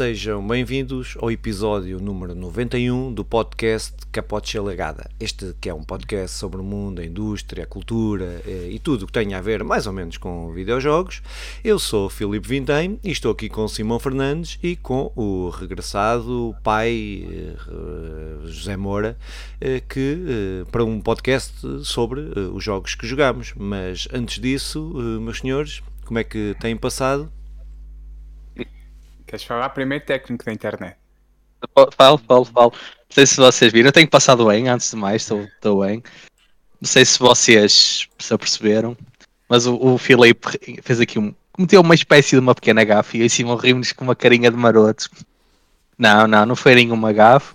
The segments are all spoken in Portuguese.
Sejam bem-vindos ao episódio número 91 do podcast Capote Legada. Este que é um podcast sobre o mundo, a indústria, a cultura eh, e tudo o que tenha a ver mais ou menos com videojogos. Eu sou Filipe Vintém e estou aqui com Simão Fernandes e com o regressado pai eh, José Moura, eh, que para um podcast sobre os jogos que jogamos. Mas antes disso, meus senhores, como é que têm passado? Queres falar primeiro técnico da internet? Falo, falo, falo. Não sei se vocês viram. Eu tenho passado bem, antes de mais, estou bem. Não sei se vocês se aperceberam, mas o, o Filipe fez aqui um. cometeu uma espécie de uma pequena gafe e assim rimos com uma carinha de marotos. Não, não, não foi nenhuma gafe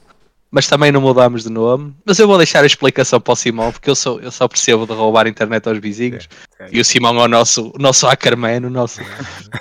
mas também não mudámos de nome. Mas eu vou deixar a explicação para o Simão, porque eu, sou, eu só percebo de roubar a internet aos vizinhos. É, E o Simão é o nosso, o nosso hackerman, o nosso,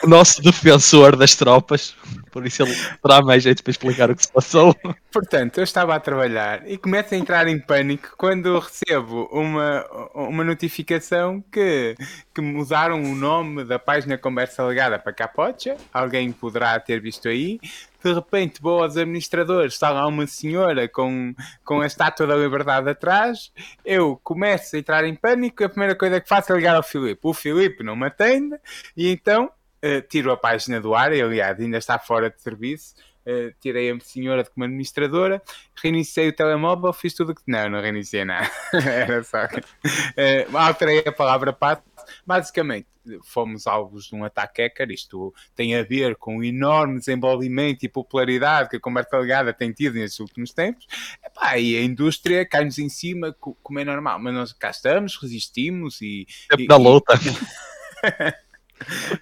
o nosso defensor das tropas. Por isso ele terá mais jeito para explicar o que se passou. Portanto, eu estava a trabalhar e começo a entrar em pânico quando recebo uma, uma notificação que, que mudaram o nome da página Conversa Legada para Capocha. Alguém poderá ter visto aí de repente vou aos administradores, está lá uma senhora com, com a estátua da liberdade atrás, eu começo a entrar em pânico e a primeira coisa que faço é ligar ao Filipe. O Filipe não me atende e então uh, tiro a página do ar, e aliás ainda está fora de serviço, Uh, tirei a senhora como administradora, reiniciei o telemóvel, fiz tudo que. Não, não reiniciei nada. Era só. Uh, alterei a palavra passe. Basicamente, fomos alvos de um ataque hacker. Isto tem a ver com o enorme desenvolvimento e popularidade que a conversa ligada tem tido nestes últimos tempos. Epá, e a indústria cai-nos em cima, como é normal. Mas nós cá estamos, resistimos e. É da luta.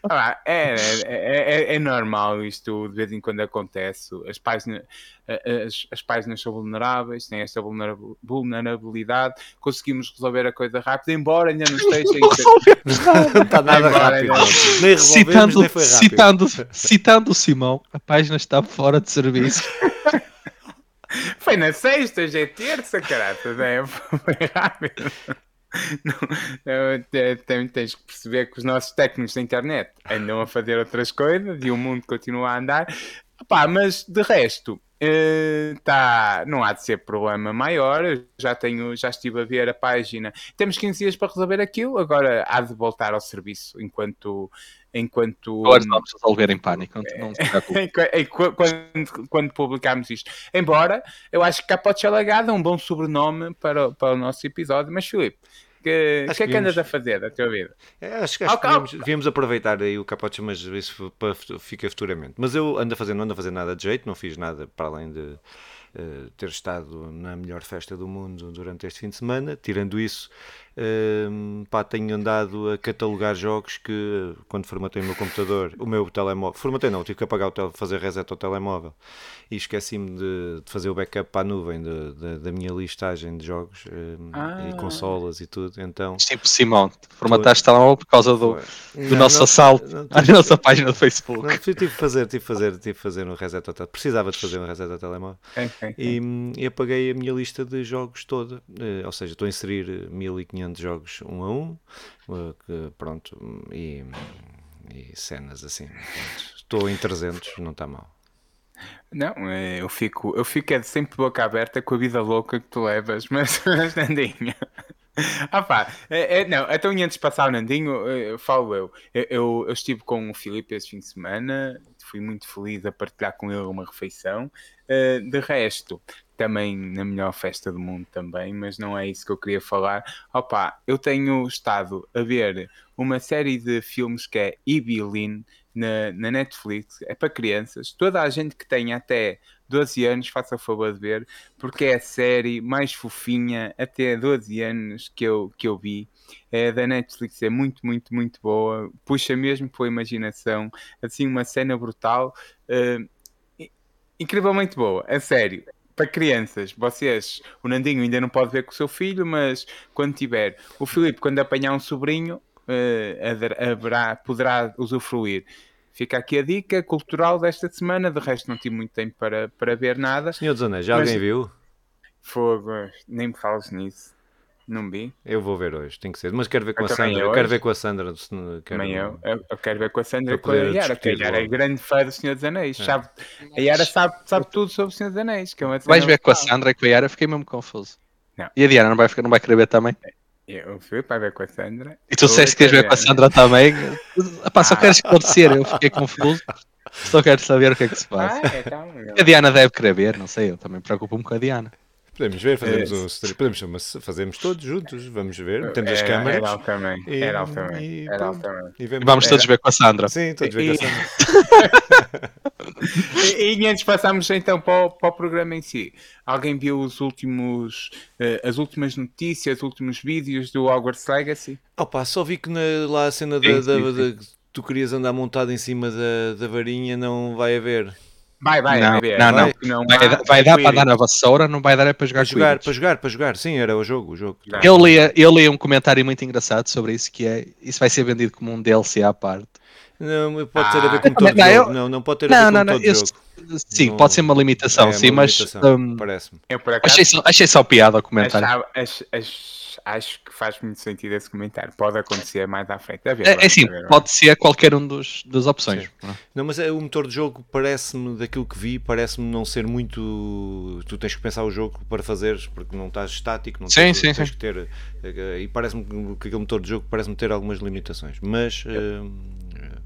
Ah, é, é, é, é, normal isto de vez em quando acontece. As páginas, as, as páginas são vulneráveis, têm esta vulnerabilidade. Conseguimos resolver a coisa rápido, embora ainda não esteja. não está nada rápido. Nem citando, nem foi rápido. Citando, citando o Simão, a página está fora de serviço. Foi na sexta, hoje é terça, carata, né? Foi rápido. Não, tens que perceber que os nossos técnicos da internet andam a fazer outras coisas e o mundo continua a andar. Pá, mas de resto, uh, tá, não há de ser problema maior. Já tenho, já estive a ver a página. Temos 15 dias para resolver aquilo, agora há de voltar ao serviço enquanto enquanto. Agora vamos resolver em pânico. Não, quando, quando publicarmos isto. Embora eu acho que Capote Alagada é um bom sobrenome para, para o nosso episódio, mas Filipe. Que, que, que é que andas a fazer da tua vida? É, acho que, acho que devíamos, devíamos, aproveitar aí o capote, mas isso fica futuramente. Mas eu ando a fazer, não ando a fazer nada de jeito, não fiz nada para além de uh, ter estado na melhor festa do mundo durante este fim de semana. Tirando isso, Uh, pá, tenho andado a catalogar jogos que quando formatei o meu computador, o meu telemóvel, formatei não, tive que apagar o tele, fazer reset ao telemóvel e esqueci-me de, de, fazer o backup para a nuvem de, de, da minha listagem de jogos uh, ah. e consolas e tudo. Então, tipo Simão, formataste o telemóvel por causa do, do não, nosso não, assalto não, à nossa página do Facebook. Não, tive que fazer, tive que fazer, tive que fazer um reset ao telemóvel. Precisava de fazer um reset ao telemóvel e, e, apaguei a minha lista de jogos toda, uh, ou seja, estou a inserir 1500 500 jogos um a um, uh, que, pronto, e, e cenas assim. Pronto. Estou em 300, não está mal. Não, é, eu fico, eu fico é sempre boca aberta com a vida louca que tu levas, mas, mas Nandinho. Ah pá, é, é, não, então antes de passar o Nandinho, eu, falo eu. Eu, eu. eu, estive com o Filipe esse fim de semana, fui muito feliz a partilhar com ele uma refeição. Uh, de resto, também na melhor festa do mundo também, mas não é isso que eu queria falar. Opa, eu tenho estado a ver uma série de filmes que é Ibilin na, na Netflix, é para crianças. Toda a gente que tem até 12 anos, faça o favor de ver, porque é a série mais fofinha até 12 anos que eu, que eu vi. É da Netflix, é muito, muito, muito boa. Puxa mesmo pela imaginação, assim, uma cena brutal. Uh, incrivelmente boa, a sério para crianças, vocês, o Nandinho ainda não pode ver com o seu filho, mas quando tiver, o Filipe, quando apanhar um sobrinho, uh, haverá, poderá usufruir. Fica aqui a dica cultural desta semana. De resto, não tive muito tempo para, para ver nada. Senhor dos Anéis, já mas... alguém viu? Fogo, nem me fales nisso. Não vi. Eu vou ver hoje, tem que ser. Mas quero ver com Eu a Sandra. hoje. Quero ver com a Sandra. Quero... Também eu. eu. eu quero ver com a Sandra e Para com a poder Yara, porque a Yara é grande fã do Senhor dos Anéis. É. Sabe, a Yara sabe, sabe tudo sobre o Senhor dos Anéis. Que é Vais ver com a. Sandra e com a Yara, fiquei mesmo confuso. Não. E a Diana não vai, ficar- não vai querer ver também? Eu fui para ver com a Sandra. E tu Eu disseste que queres ver com a. Sandra também? Epá, só Ah. queres esclarecer, eu fiquei confuso. Só quero saber o que é que se passa. Ah, então. A Diana deve querer ver, não sei, eu também me preocupo-me com a Diana. Podemos ver, fazemos É. um stream. Podemos fazemos todos juntos. Vamos ver. Temos as câmaras. Era. E- Era e Era altamente. E vemos. Vamos todos Era. ver com a Sandra. Sim, todos ver com a Sandra. E, e antes passarmos então para o, para o programa em si. Alguém viu os últimos, eh, as últimas notícias, os últimos vídeos do Hogwarts Legacy? Opa, só vi que na- lá a cena da, Sim, da- sim, da- que tu querias andar montado em cima da, da varinha, não vai haver. Vai, vai, Não, vai não, não. não Vai, dar- vai dar para andar na vassoura, não vai dar é para jogar Para jogar, para jogar, para jogar. Sim, era o jogo. O jogo. Já. Eu li, eu li um comentário muito engraçado sobre isso, que é, isso vai ser vendido como um DLC à parte. Não, pode ter a ver Ah, com todo não, jogo. eu- Não, não pode ter a ver Não, com não, não, todo esse- jogo. sim, Não- pode ser uma limitação, É, sim, uma mas limitação, hum, Parece-me. Acaso achei, só, achei só piada o comentário. achava- ach- ach- acho que faz muito sentido esse comentário. Pode acontecer mais à frente. Ver, É, é assim, ver, pode ser qualquer um dos, das opções. Não, mas é, o motor de jogo parece-me, daquilo que vi, parece-me não ser muito. Tu tens que pensar o jogo para fazeres, porque não estás estático, não Sim, tens, sim, tens sim. que ter. eh, E parece-me que aquele motor de jogo parece-me ter algumas limitações. Mas. eh,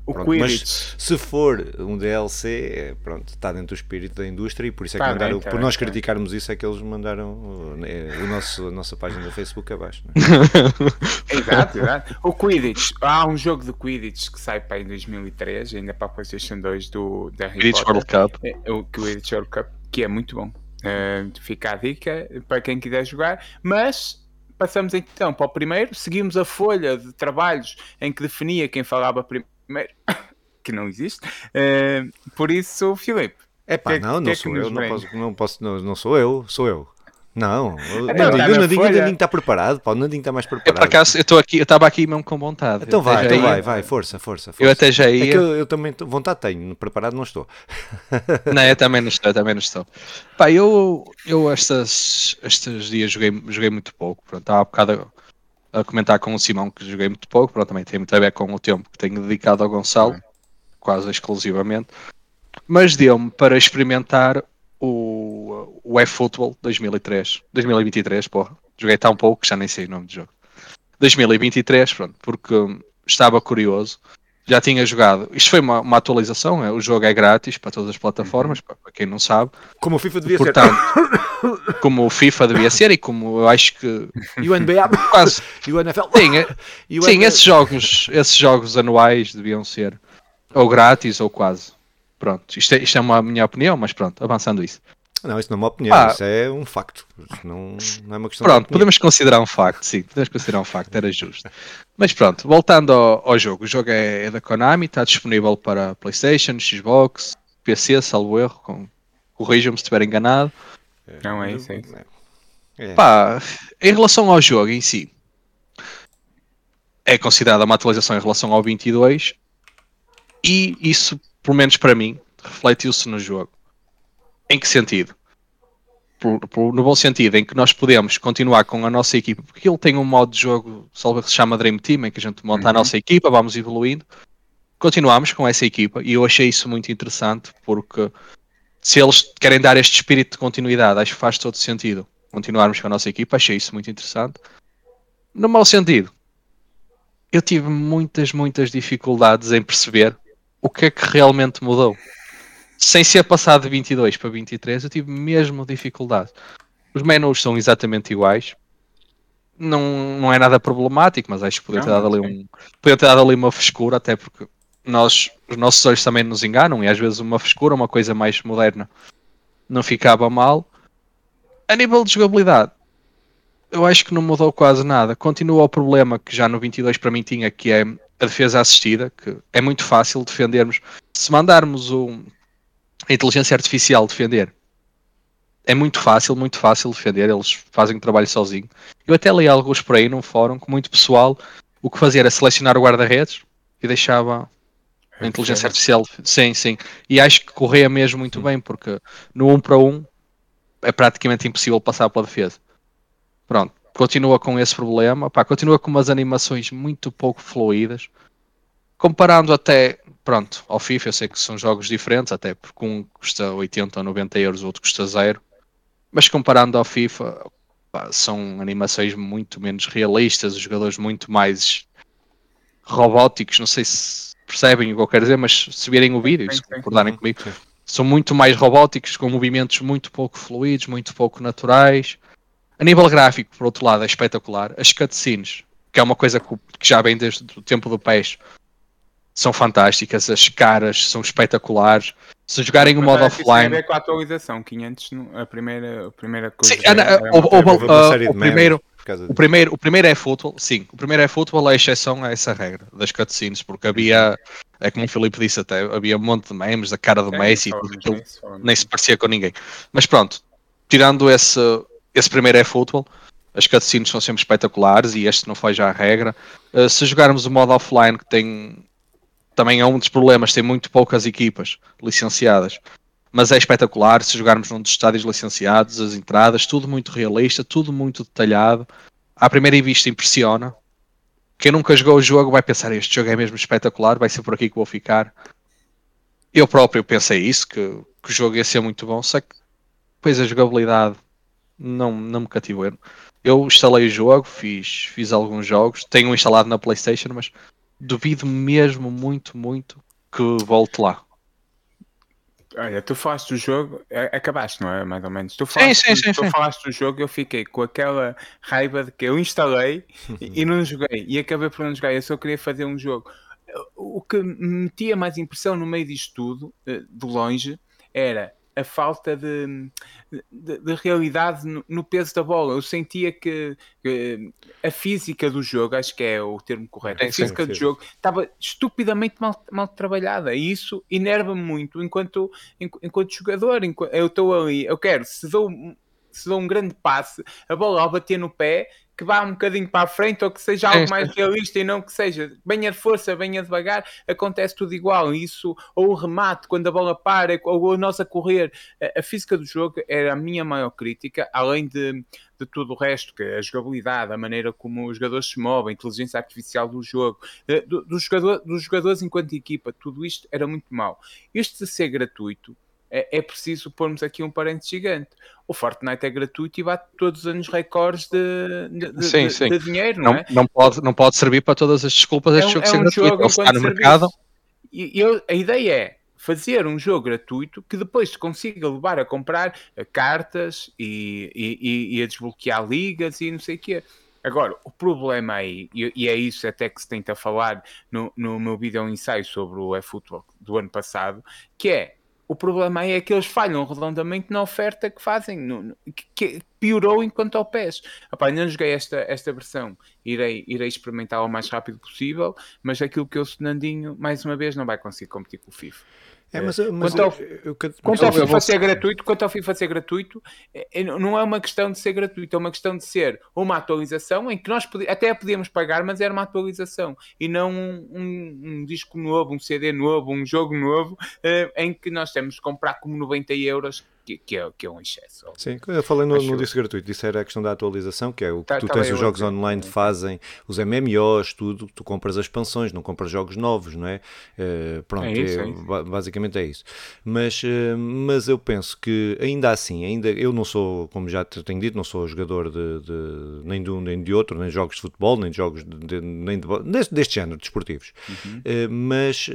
O pronto, mas se for um DLC, é, pronto, está dentro do espírito da indústria e por isso é que Tá mandaram, bem, tá por bem, nós tá bem. criticarmos isso, é que eles mandaram eh, o nosso, a nossa página do Facebook abaixo. né? Exato, exato. O Quidditch. Há um jogo de Quidditch que sai para em 2003, ainda para a PlayStation 2 do, da Harry Quidditch Potter. World Cup. É, o Quidditch World Cup, que é muito bom. Uh, fica a dica para quem quiser jogar. Mas passamos então para o primeiro. Seguimos a folha de trabalhos em que definia quem falava primeiro, que não existe. Uh, por isso, Filipe. É pá, Que- não, que não é sou eu, não posso, não posso, não, não sou eu, sou eu. Não, o Então, Nandinho, tá o na Nandinho, o folha. Nandinho está preparado, pá, o Nandinho está mais Eu, preparado. por acaso, eu estou aqui, eu estava aqui mesmo com vontade. Então Eu vai, então vai, vai, força, força, força. Eu até já É ia. que eu, eu também vontade tenho, preparado não estou. Não, eu também não estou, eu também não estou. Pá, eu, eu estas, estes dias joguei, joguei muito pouco. Pronto, estava há bocado a, comentar com o Simão que joguei muito pouco. Pronto, também tem muito a ver com o tempo que tenho dedicado ao Gonçalo, quase exclusivamente. Mas deu-me para experimentar o, o eFootball 2003, 2023, porra. Joguei tão pouco que já nem sei o nome do jogo. 2023, pronto, porque estava curioso. Já tinha jogado. Isto foi uma, uma atualização, é, o jogo é grátis para todas as plataformas, para para quem não sabe. Como o FIFA devia Portanto, como o FIFA devia ser e como eu acho que ser. E o NBA, quase. e o NFL. Sim, é- o sim NFL. esses, jogos, esses jogos anuais deviam ser ou grátis ou quase. Pronto, isto é, isto é uma minha opinião, mas pronto, avançando isso. Não, isso não é uma opinião, Ah. isso é um facto. Isso não, não é uma questão de Pronto, podemos considerar um facto, sim, podemos considerar um facto, era justo. Mas pronto, voltando ao, ao jogo, o jogo é, é da Konami, está disponível para PlayStation, Xbox, PC, salvo erro, com, corrijam-me se estiver enganado. Não é isso, é isso. É. Pá, em relação ao jogo em si, é considerada uma atualização em relação ao 22 e isso, pelo menos para mim, refletiu-se no jogo. Em que sentido? Por- por- no bom sentido, em que nós podemos continuar com a nossa equipa, porque ele tem um modo de jogo, salvo que se chama Dream Team, em que a gente monta a Uhum. nossa equipa, vamos evoluindo. Continuamos com essa equipa e eu achei isso muito interessante porque se eles querem dar este espírito de continuidade, acho que faz todo sentido continuarmos com a nossa equipa, achei isso muito interessante. No mau sentido, eu tive muitas, muitas dificuldades em perceber o que é que realmente mudou. Sem ser passado de 22 para 23, eu tive mesmo dificuldade. Os menus são exatamente iguais. Não, não é nada problemático, mas acho que podia ter, dado ali um, podia ter dado ali uma frescura, até porque nós, os nossos olhos também nos enganam e às vezes uma frescura, uma coisa mais moderna, não ficava mal. A nível de jogabilidade, eu acho que não mudou quase nada. Continua o problema que já no 22 para mim tinha, que é a defesa assistida, que é muito fácil defendermos. Se mandarmos o, a inteligência artificial defender, é muito fácil, muito fácil defender. Eles fazem o trabalho sozinho. Eu até li alguns por aí num fórum que muito pessoal o que fazia era selecionar o guarda-redes e deixava a inteligência artificial. Sim, sim. E acho que corria mesmo muito bem, porque no 1 para 1 é praticamente impossível passar pela defesa. Pronto. continua com esse problema, pá, continua com umas animações muito pouco fluídas, comparando até, pronto, ao FIFA, eu sei que são jogos diferentes, até porque um custa 80 ou 90 euros, o outro custa zero, mas comparando ao FIFA, pá, são animações muito menos realistas, os jogadores muito mais robóticos, não sei se percebem o que eu quero dizer, mas se virem o vídeo, se concordarem comigo, são muito mais robóticos, com movimentos muito pouco fluidos, muito pouco naturais. A nível gráfico, por outro lado, é espetacular. As cutscenes, que é uma coisa que já vem desde o tempo do PES, são fantásticas. As caras são espetaculares. Se jogarem o modo offline. Tem a com a atualização, 500, a primeira, a primeira coisa. Sim, é, o, o, o, primeiro, o primeiro, o primeiro é futebol, sim. O primeiro é futebol, a exceção a essa regra das cutscenes, porque havia, é como o Filipe disse até, havia um monte de memes da cara do é, Messi, tudo, nem se parecia com ninguém. Mas pronto, tirando esse, esse primeiro é futebol, as cutscenes são sempre espetaculares e este não foi já a regra. Uh, se jogarmos o modo offline, que tem também é um dos problemas, tem muito poucas equipas licenciadas mas é espetacular se jogarmos num dos estádios licenciados, as entradas, tudo muito realista, tudo muito detalhado. À primeira vista impressiona. Quem nunca jogou o jogo vai pensar: este jogo é mesmo espetacular, vai ser por aqui que vou ficar. Eu próprio pensei isso, que, que o jogo ia ser muito bom, só que depois a jogabilidade não, não me cativou. Eu instalei o jogo, fiz, fiz alguns jogos, tenho instalado na PlayStation, mas duvido mesmo muito, muito que volte lá. Olha, tu falaste do jogo, acabaste, não é? Mais ou menos. Tu falaste, sim, sim, sim, tu sim. falaste do jogo, eu fiquei com aquela raiva de que eu instalei e não joguei. E acabei por não jogar. Eu só queria fazer um jogo. O que me metia mais impressão no meio disto tudo, eh, de longe, era a falta de, de, de realidade no, no, peso da bola. Eu sentia que, que, a física do jogo, acho que é o termo correto, a física sim, do sim. jogo estava estupidamente mal, mal trabalhada e isso enerva-me muito enquanto, enquanto jogador. Enquanto, eu estou ali, eu quero, se dou, se dou um grande passe, a bola ao bater no pé que vá um bocadinho para a frente ou que seja algo mais realista e não que seja venha de força, venha devagar, acontece tudo igual. Isso, ou o remate, quando a bola para, ou a nossa correr. A, a física do jogo era a minha maior crítica, além de, de tudo o resto, que é a jogabilidade, a maneira como os jogadores se movem, a inteligência artificial do jogo, do, do jogador, dos jogadores enquanto equipa, tudo isto era muito mau. Este de ser gratuito é, é preciso pormos aqui um parente gigante. O Fortnite é gratuito e bate todos os anos recordes de, de, sim, de, sim. de dinheiro, não, não, é? Não pode, não pode servir para todas as desculpas deste é jogo é ser um gratuito. Jogo está no mercado. E eu, a ideia é fazer um jogo gratuito que depois se consiga levar a comprar cartas e, e, e, a desbloquear ligas e não sei o quê. Agora, o problema aí, e, é isso até que se tenta falar no, no meu vídeo ensaio sobre o eFootball do ano passado, que é o problema aí é que eles falham redondamente na oferta que fazem, no, no, que, piorou enquanto ao PES. Epá, ainda não joguei esta, esta versão, irei, irei experimentá-la o mais rápido possível, mas aquilo que eu, Nandinho, mais uma vez, não vai conseguir competir com o FIFA. É, mas, mas quanto ao, eu, eu, quanto ao FIFA ser gratuito, quanto ao FIFA ser gratuito, é, é, não é uma questão de ser gratuito, é uma questão de ser uma atualização em que nós até podíamos pagar, mas era uma atualização e não um, um, um disco novo, um CD novo, um jogo novo, uh, em que nós temos de comprar como 90 euros que, que, é, que é um excesso. Sim, eu falei no, no disco gratuito, isso era a questão da atualização, que é o que tá, tu tá tens os jogos online fazem, os MMOs, tudo, tu compras as expansões, não compras jogos novos, não é? Uh, pronto, é isso, é, é basicamente é isso. Mas, uh, mas eu penso que ainda assim, ainda eu não sou, como já tenho dito, não sou jogador de, de nem de um nem de outro, nem de jogos de futebol, nem de jogos de, de nem de, deste, deste género, desportivos. Uhum. Uh, mas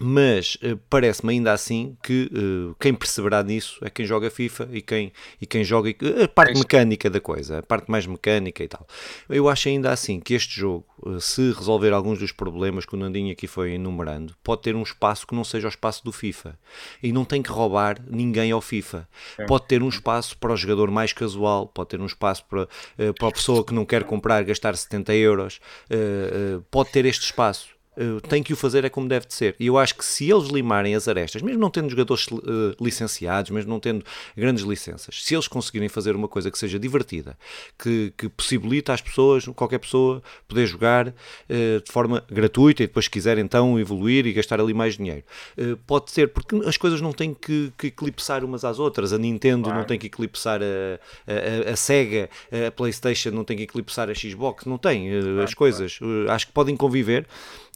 mas uh, parece-me ainda assim que uh, quem perceberá nisso é quem joga FIFA e quem, e quem joga uh, a parte mecânica da coisa, a parte mais mecânica e tal. Eu acho ainda assim que este jogo, se resolver alguns dos problemas que o Nandinho aqui foi enumerando, pode ter um espaço que não seja o espaço do FIFA e não tem que roubar ninguém ao FIFA. Pode ter um espaço para o jogador mais casual, pode ter um espaço para, para a pessoa que não quer comprar, gastar 70 euros, pode ter este espaço uh, tem que o fazer é como deve de ser. E eu acho que se eles limarem as arestas, mesmo não tendo jogadores uh, licenciados, mesmo não tendo grandes licenças, se eles conseguirem fazer uma coisa que seja divertida, que, que possibilita às pessoas, qualquer pessoa, poder jogar uh, de forma gratuita e depois quiser então evoluir e gastar ali mais dinheiro. pode ser, porque as coisas não têm que, que eclipsar umas às outras. A Nintendo claro. não tem que eclipsar a, a, a, Sega, a PlayStation não tem que eclipsar a Xbox, não tem claro, as coisas. Claro. Acho que podem conviver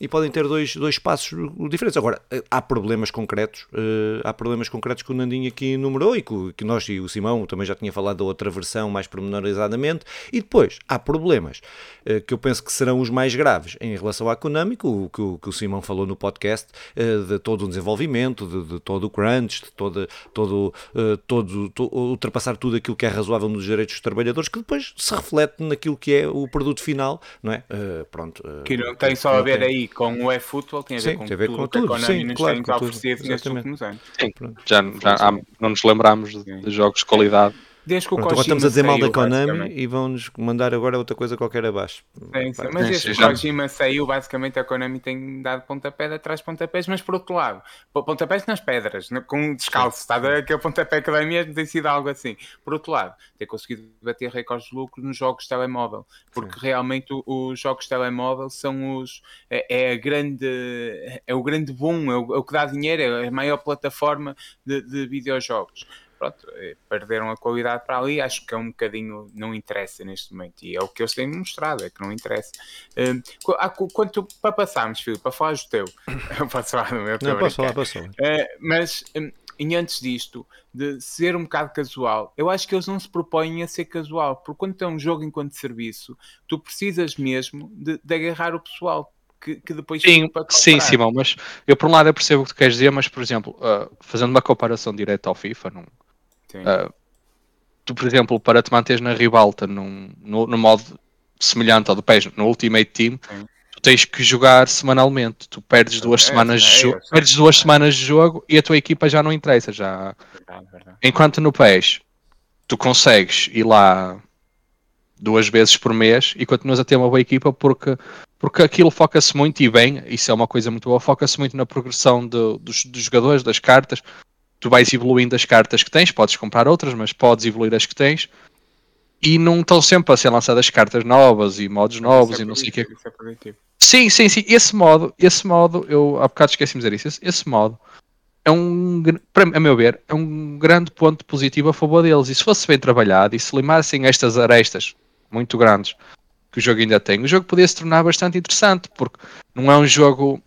e podem ter dois, dois passos diferentes. Agora, há problemas concretos, uh, há problemas concretos que o Nandinho aqui enumerou e que, que, nós e o Simão também já tinha falado da outra versão mais pormenorizadamente. E depois, há problemas uh, que eu penso que serão os mais graves em relação à Konami, que o, que o, que o Simão falou no podcast, uh, de todo o desenvolvimento, de, de, todo o crunch, de todo, todo, todo, todo, ultrapassar tudo aquilo que é razoável nos direitos dos trabalhadores, que depois se reflete naquilo que é o produto final, não é? pronto. que não tem só a ver aí com o eFootball tem a ver sim, com, tem a ver tudo, com tudo. que a Konami nos claro, tem oferecido nestes últimos anos. Sim, já, já há, não nos lembramos de, de jogos de qualidade Desde que o Pronto, agora estamos a dizer mal da Konami e vão-nos mandar agora outra coisa qualquer abaixo. Sim, sim. Mas desde que o Kojima saiu, basicamente a Konami tem dado pontapé atrás de pontapés, mas por outro lado, pontapés nas pedras, com descalço, está aquele pontapé que vem mesmo, tem sido algo assim. Por outro lado, tem conseguido bater recordes de lucro nos jogos de telemóvel, porque sim. realmente os jogos de telemóvel são os é, é, a grande é o grande boom, é o, é o que dá dinheiro, é a maior plataforma de, de videojogos pronto, eh, perderam a qualidade para ali, acho que é um bocadinho, não interessa neste momento, e é o que eles têm mostrado, é que não interessa. Uh, quanto para passarmos, filho, para falar do teu, eu posso falar do meu, não, posso falar, posso falar. Uh, mas um, e antes disto, de ser um bocado casual, eu acho que eles não se propõem a ser casual, porque quando tem um jogo enquanto serviço, tu precisas mesmo de, de agarrar o pessoal. Que, que, depois sim, sim, Simão, mas eu por um lado eu percebo o que tu queres dizer, mas por exemplo, uh, fazendo uma comparação direta ao FIFA, não, Uh, tu, por exemplo, para te manteres na ribalta num, no, no modo semelhante ao do PES, no Ultimate Team, Sim. tu tens que jogar semanalmente. Tu perdes duas, é, semanas, é, de jogo, perdes duas semanas de jogo e a tua equipa já não interessa. Já... Verdade, verdade. Enquanto no PES tu consegues ir lá duas vezes por mês e continuas a ter uma boa equipa porque, porque aquilo foca-se muito e bem, isso é uma coisa muito boa, foca-se muito na progressão dos, dos jogadores, das cartas, tu vais evoluindo as cartas que tens, podes comprar outras, mas podes evoluir as que tens. E não estão sempre a ser lançadas cartas novas e modos novos é e não sei o que. É sim, sim, sim. Esse modo, esse modo, eu há bocado esqueci de dizer isso. Esse, esse modo é um, para, a meu ver, é um grande ponto positivo a favor deles. E se fosse bem trabalhado e se limassem estas arestas muito grandes que o jogo ainda tem, o jogo podia se tornar bastante interessante, porque não é um jogo.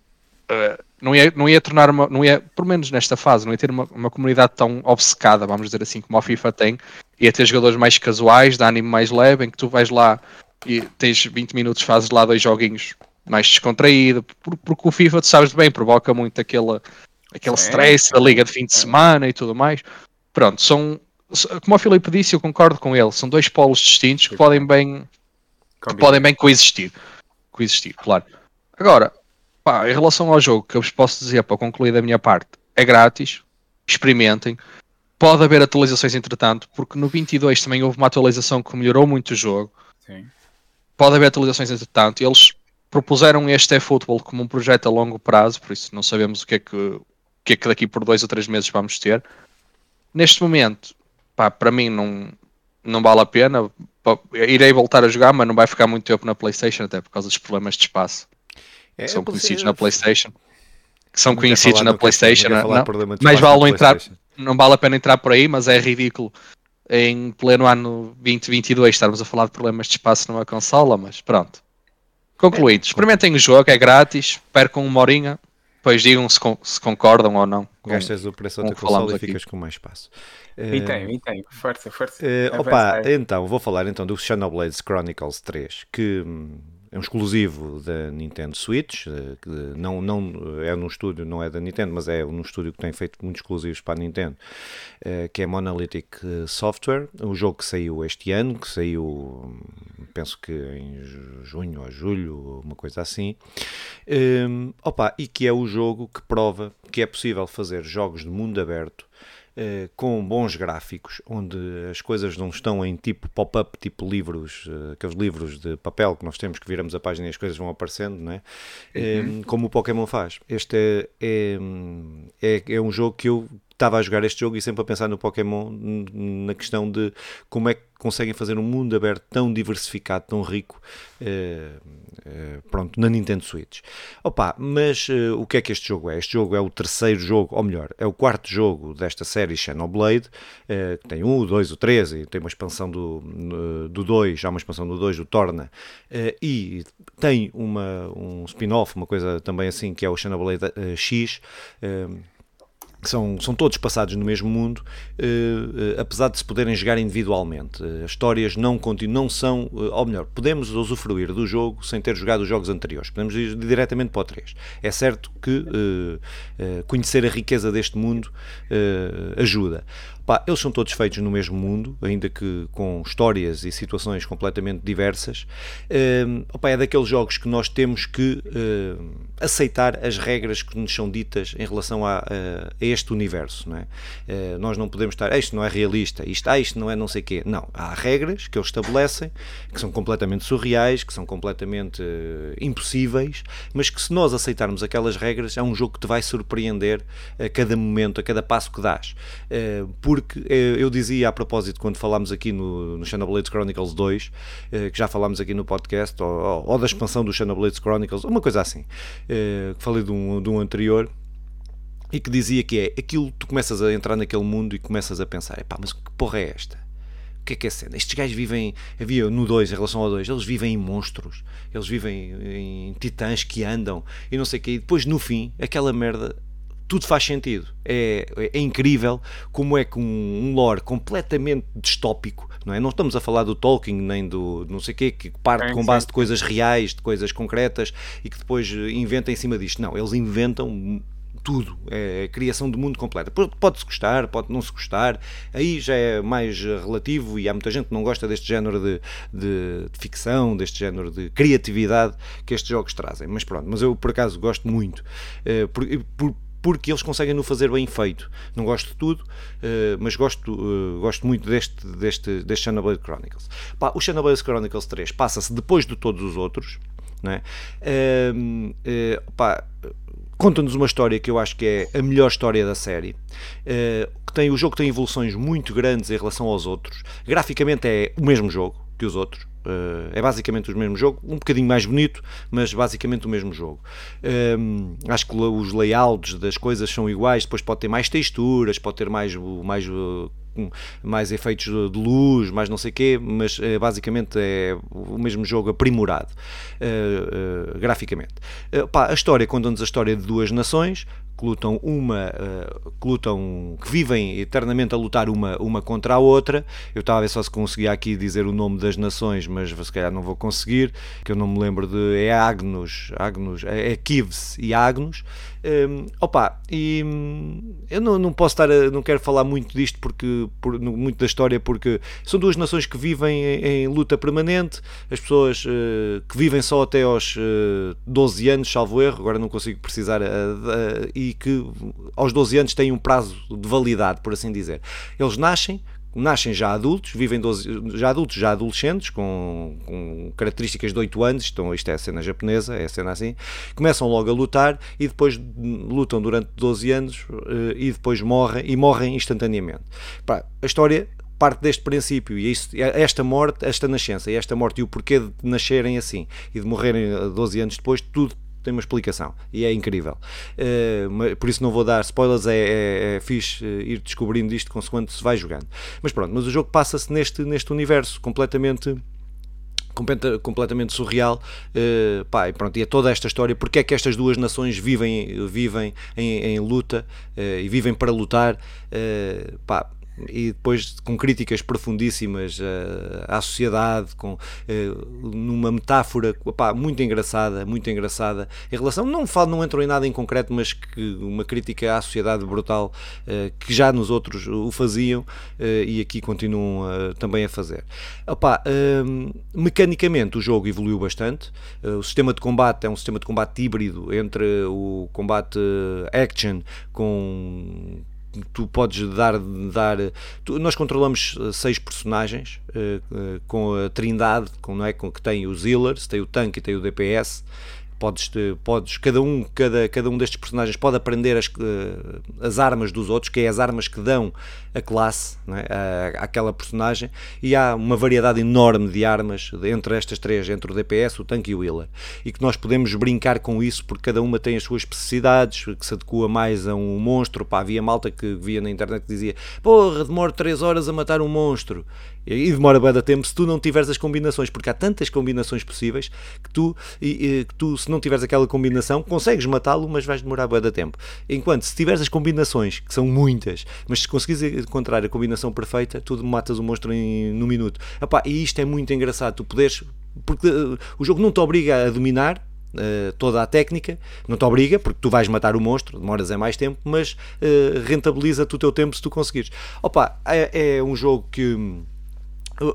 Uh, não ia, não ia tornar uma, não ia, pelo menos nesta fase, não ia ter uma, uma comunidade tão obcecada, vamos dizer assim, como a FIFA tem, ia ter jogadores mais casuais, de ânimo mais leve, em que tu vais lá e tens 20 minutos, fazes lá dois joguinhos mais descontraído, porque o FIFA, tu sabes bem, provoca muito aquele, aquele stress da liga de fim de semana e tudo mais. Pronto, são, como o Filipe disse, eu concordo com ele, são dois polos distintos que podem bem, que podem bem coexistir. Coexistir, claro. Agora, Pá, em relação ao jogo, que eu vos posso dizer para concluir da minha parte, é grátis, experimentem. Pode haver atualizações entretanto, porque no 22 também houve uma atualização que melhorou muito o jogo. Sim. Pode haver atualizações entretanto. Eles propuseram este eFootball como um projeto a longo prazo, por isso não sabemos o que é que, o que, é que daqui por dois ou três meses vamos ter. Neste momento, pá, para mim não, não vale a pena. Irei voltar a jogar, mas não vai ficar muito tempo na PlayStation, até por causa dos problemas de espaço. É, são conhecidos na PlayStation. Que são conhecidos na PlayStation. Não, mas vale entrar, não vale a pena entrar por aí, mas é ridículo em pleno ano 2022 estarmos a falar de problemas de espaço numa consola, mas pronto. Concluído, experimentem o jogo, é grátis, percam uma horinha, depois digam se, se concordam ou não. Gastas o preço da consola e ficas com mais espaço. E tem, e tem, força, força. Uh, opa, então, vou falar então do Xenoblade Chronicles 3, que hum, é um exclusivo da Nintendo Switch, eh, não, não é num estúdio, não é da Nintendo, mas é num estúdio que tem feito muitos exclusivos para a Nintendo, eh, que é Monolithic Software, um jogo que saiu este ano, que saiu, penso que em junho ou julho, uma coisa assim, um, opa, e que é o jogo que prova que é possível fazer jogos de mundo aberto uh, com bons gráficos, onde as coisas não estão em tipo pop-up, tipo livros, uh, aqueles livros de papel que nós temos que viramos a página e as coisas vão aparecendo, não é? Uhum. como o Pokémon faz. Este é, é, é, é um jogo que eu estava a jogar este jogo e sempre a pensar no Pokémon na questão de como é que conseguem fazer um mundo aberto tão diversificado, tão rico, eh, eh, pronto, na Nintendo Switch. Opa, mas eh, o que é que este jogo é? Este jogo é o terceiro jogo, ou melhor, é o quarto jogo desta série Xenoblade, que tem um, o dois, o três, e tem uma expansão do, do 2, há uma expansão do 2, do Torna, e tem uma, um spin-off, uma coisa também assim, que é o Xenoblade X, que são, são todos passados no mesmo mundo, uh, uh, apesar de se poderem jogar individualmente. Uh, as histórias não, não são, ou melhor, podemos usufruir do jogo sem ter jogado os jogos anteriores, podemos ir diretamente para o 3. É certo que conhecer a riqueza deste mundo ajuda. Pá, eles são todos feitos no mesmo mundo, ainda que com histórias e situações completamente diversas. Uh, opa, é daqueles jogos que nós temos que uh, aceitar as regras que nos são ditas em relação a, a, este universo. Não é? Uh, nós não podemos estar, isto não é realista, isto, ah, isto não é não sei o quê. Não, há regras que eles estabelecem que são completamente surreais, que são completamente impossíveis, mas que se nós aceitarmos aquelas regras, é um jogo que te vai surpreender a cada momento, a cada passo que dás. por porque eh, eu dizia a propósito, quando falámos aqui no, no Xenoblade Chronicles 2, eh, que já falámos aqui no podcast, ou, ou da expansão do Xenoblade Chronicles, uma coisa assim, eh, que falei de um, de um anterior, e que dizia que é aquilo, tu começas a entrar naquele mundo e começas a pensar, pá, mas que porra é esta? O que é que é cena? Estes gajos vivem, havia no 2 em relação ao 2, eles vivem em monstros, eles vivem em titãs que andam e não sei o que, e depois no fim, aquela merda tudo faz sentido. É, é, incrível como é que um, um, lore completamente distópico, não é? Não estamos a falar do Tolkien nem do não sei o quê, que parte com base de coisas reais, de coisas concretas e que depois inventa em cima disto. Não, eles inventam tudo, é a criação do mundo completo. Pode-se gostar, pode não se gostar, aí já é mais relativo e há muita gente que não gosta deste género de, de, de ficção, deste género de criatividade que estes jogos trazem. Mas pronto, mas eu por acaso gosto muito, eh, por, por, porque eles conseguem no fazer bem feito. Não gosto de tudo, uh, mas gosto, uh, gosto muito deste, deste, deste Xenoblade Chronicles. Pá, o Xenoblade Chronicles 3 passa-se depois de todos os outros, não é? Uh, pá, conta-nos uma história que eu acho que é a melhor história da série. Uh, que tem, o jogo tem evoluções muito grandes em relação aos outros. Graficamente é o mesmo jogo que os outros. Uh, é basicamente o mesmo jogo, um bocadinho mais bonito, mas basicamente o mesmo jogo. Um, ehm, acho que os layouts das coisas são iguais, depois pode ter mais texturas, pode ter mais, mais mais efeitos de luz, mais não sei o quê, mas é, basicamente é o mesmo jogo aprimorado uh, uh, graficamente. Uh, pá, a história conta-nos a história de duas nações, que lutam uma uh, que lutam que vivem eternamente a lutar uma, uma contra a outra. Eu estava a ver só se conseguia aqui dizer o nome das nações mas se calhar não vou conseguir que eu não me lembro de é Agnus, Agnus é, é Kivs e Agnus um, opa, e hum, eu não, não posso estar a, não quero falar muito disto porque por, muito da história porque são duas nações que vivem em, em luta permanente as pessoas uh, que vivem só até aos uh, 12 anos salvo erro, agora não consigo precisar uh, e que aos 12 anos têm um prazo de validade, por assim dizer. Eles nascem, nascem já adultos, vivem 12, já adultos, já adolescentes, com, com, características de 8 anos, então isto é a cena japonesa, é a cena assim, começam logo a lutar e depois lutam durante 12 anos eh, e depois morrem, e morrem instantaneamente. Pá, a história parte deste princípio e isso, esta morte, esta nascença e esta morte e o porquê de nascerem assim e de morrerem 12 anos depois, tudo tem uma explicação e é incrível. Uh, por isso não vou dar spoilers, é, é, é fixe eh, ir descobrindo isto consoante se vai jogando. Mas pronto, mas o jogo passa-se neste, neste universo completamente completamente surreal uh, pá, e pronto, e é toda esta história porque é que estas duas nações vivem, vivem em, em luta uh, e vivem para lutar uh, pá, e depois com críticas profundíssimas uh, à sociedade, com, uh, numa metáfora opá, muito engraçada, muito engraçada em relação, não falo, não entrou em nada em concreto, mas que uma crítica à sociedade brutal uh, que já nos outros o faziam e aqui continuam também a fazer. Opá, mecanicamente o jogo evoluiu bastante, o sistema de combate é um sistema de combate híbrido entre o combate action com tu podes dar. dar tu, nós controlamos seis personagens uh, com a Trindade, com, não é, com, que tem os healers, tem o tanque e tem o DPS podes, podes cada um cada, cada um destes personagens pode aprender as, eh, as armas dos outros que é as armas que dão a classe é? àquela personagem. E há uma variedade enorme de armas entre estas três entre o DPS, o tanque e o healer e que nós podemos brincar com isso porque cada uma tem as suas especificidades que se adequa mais a um monstro. Pá, havia malta que via na internet que dizia porra, demora 3 horas a matar um monstro e demora bem da tempo se tu não tiveres as combinações, porque há tantas combinações possíveis que tu, e, e, que tu se não tiveres aquela combinação, consegues matá-lo, mas vais demorar bem da tempo. Enquanto se tiveres as combinações, que são muitas, mas se conseguires encontrar a combinação perfeita, tu matas o monstro em, no minuto. Epá, e isto é muito engraçado, tu poderes. Porque uh, o jogo não te obriga a dominar, Uh, toda a técnica, não te obriga, porque tu vais matar o monstro, demoras é mais tempo, mas uh, rentabiliza-te o teu tempo se tu conseguires. Opa, é, é um jogo que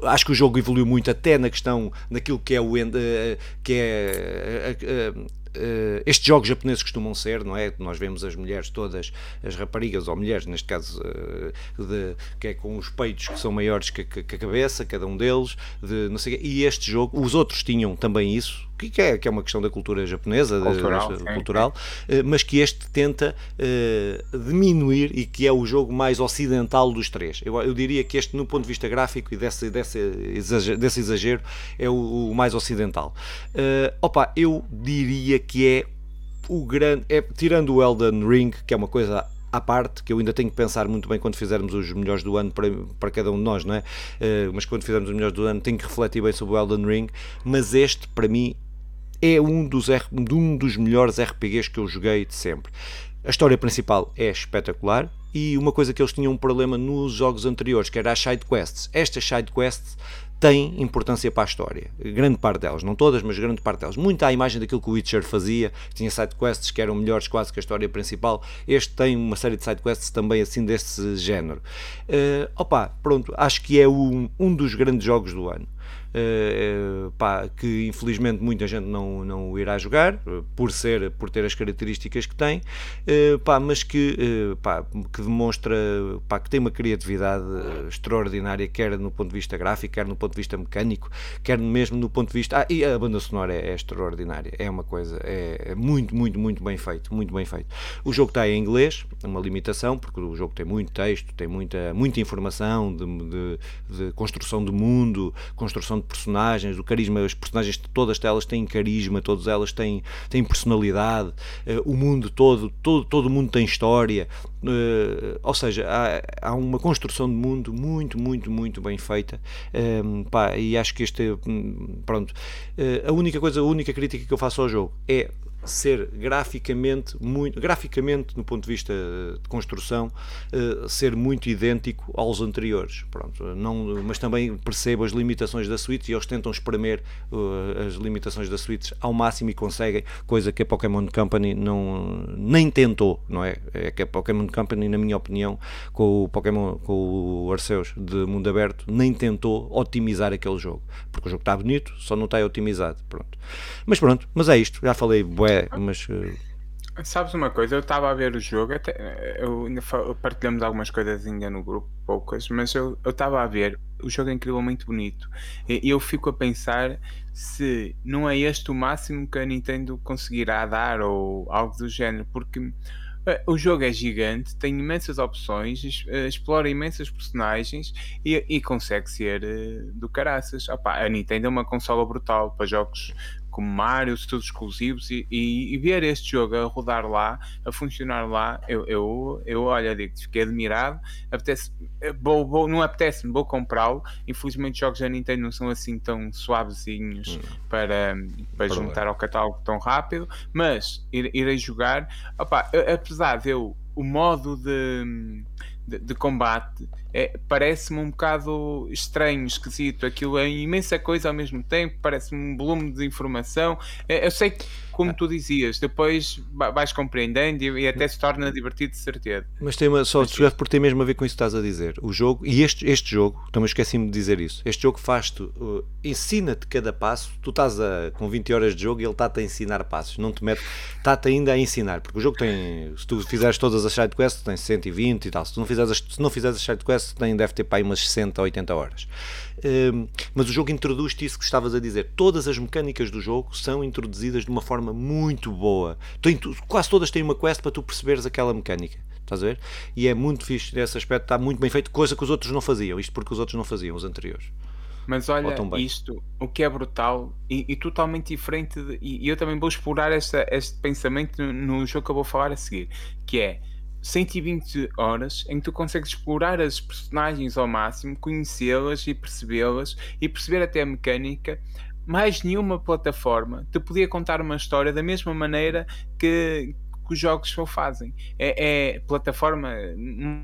acho que o jogo evoluiu muito até na questão daquilo que é o eh, que é eh, estes jogos japoneses costumam ser, não é? Nós vemos as mulheres todas, as raparigas ou mulheres, neste caso, de, que é com os peitos que são maiores que, que, que a cabeça, cada um deles, de, não sei, e este jogo, os outros tinham também isso, que é, que é uma questão da cultura japonesa, cultural, cultural eh, mas que este tenta uh, diminuir e que é o jogo mais ocidental dos três. Eu, eu diria que este, no ponto de vista gráfico e desse, desse, exagero, desse exagero, é o, o mais ocidental. Uh, opa, eu diria que é o grande. É, tirando o Elden Ring, que é uma coisa à parte, que eu ainda tenho que pensar muito bem quando fizermos os melhores do ano para, para cada um de nós, não é? Uh, mas quando fizermos os melhores do ano, tenho que refletir bem sobre o Elden Ring. Mas este, para mim, é um dos, um dos melhores RPGs que eu joguei de sempre. A história principal é espetacular e uma coisa que eles tinham um problema nos jogos anteriores, que era as side quests. Estas side quests têm importância para a história. Grande parte delas, não todas, mas grande parte delas. Muito à imagem daquilo que o Witcher fazia, tinha side quests que eram melhores quase que a história principal. Este tem uma série de side quests também assim desse género. Uh, opa, pronto, acho que é um, um dos grandes jogos do ano. Uh, pá, que infelizmente muita gente não, não irá jogar por ser por ter as características que tem pá, mas que, pá, que demonstra pá, que tem uma criatividade extraordinária quer no ponto de vista gráfico quer no ponto de vista mecânico quer mesmo no ponto de vista ah, e a banda sonora é, é extraordinária é uma coisa é, é, muito muito muito bem feito muito bem feito. O jogo está em inglês uma limitação porque o jogo tem muito texto tem muita muita informação de, de, de construção de mundo construção de personagens, o carisma, as personagens, todas elas têm carisma, todas elas têm, têm personalidade, uh, o mundo todo, todo, todo mundo tem história, uh, ou seja, há, há, uma construção de mundo muito, muito, muito bem feita, eh, pá, e acho que este é, hum, pronto, a única coisa, a única crítica que eu faço ao jogo é ser graficamente muito graficamente no ponto de vista de construção uh, ser muito idêntico aos anteriores. Pronto não mas também percebo as limitações da Switch e eles tentam espremer uh, as limitações da Switch ao máximo e conseguem coisa que a Pokémon Company não nem tentou não é? É que a Pokémon Company na minha opinião com o Pokémon com o Arceus de mundo aberto nem tentou otimizar aquele jogo. Porque o jogo está bonito só não está otimizado pronto. Mas pronto mas é isto já falei é, mas. Eh, Sabes uma coisa? Eu estava a ver o jogo, até, eu ainda partilhamos algumas coisas ainda no grupo, poucas, mas eu estava a ver, o jogo é incrivelmente bonito. E eu fico a pensar se não é este o máximo que a Nintendo conseguirá dar ou algo do género, porque eh, o jogo é gigante, tem imensas opções, eh, explora imensas personagens e, e consegue ser do caraças. Opa, a Nintendo é uma consola brutal para jogos como Mario, todos exclusivos, e, e, e, ver este jogo a rodar lá, a funcionar lá, eu, eu, eu olha, digo fiquei admirado. Apetece, vou, vou, não apetece-me, vou comprá-lo. Infelizmente, os jogos da Nintendo não são assim tão suavezinhos hum. para, para juntar ao catálogo tão rápido, mas irei jogar. Opa, apesar de eu, o modo de de, de combate é, parece-me um bocado estranho, esquisito. Aquilo é imensa coisa ao mesmo tempo, parece-me um volume de informação. É, eu sei que, como tu dizias, depois vais compreendendo e, e até se torna divertido de certeza. Mas tem uma, só Mas, por ter mesmo a ver com isso que estás a dizer. O jogo, e este, este jogo, também esqueci-me de dizer isso. Este jogo faz-te, uh, ensina-te cada passo. Tu estás a, com 20 horas de jogo e ele está-te a ensinar passos, não te mete, está-te ainda a ensinar. Porque o jogo tem, se tu fizeres todas as side quests, tem 120 e tal. Se tu não fizeres as, se não fizeres as side quests, tem, deve ter para aí umas 60 ou 80 horas. Um, mas o jogo introduz-te isso que estavas a dizer. Todas as mecânicas do jogo são introduzidas de uma forma muito boa. Tem, quase todas têm uma quest para tu perceberes aquela mecânica. Estás a ver? E é muito fixe nesse aspecto, está muito bem feito, coisa que os outros não faziam. Isto porque os outros não faziam, os anteriores. Mas olha, isto, o que é brutal e, e totalmente diferente, de, e, e, eu também vou explorar esta, este pensamento no, no jogo que eu vou falar a seguir, que é 120 horas em que tu consegues explorar as personagens ao máximo, conhecê-las e percebê-las e perceber até a mecânica. Mais nenhuma plataforma te podia contar uma história da mesma maneira que, que os jogos só fazem. É, é plataforma,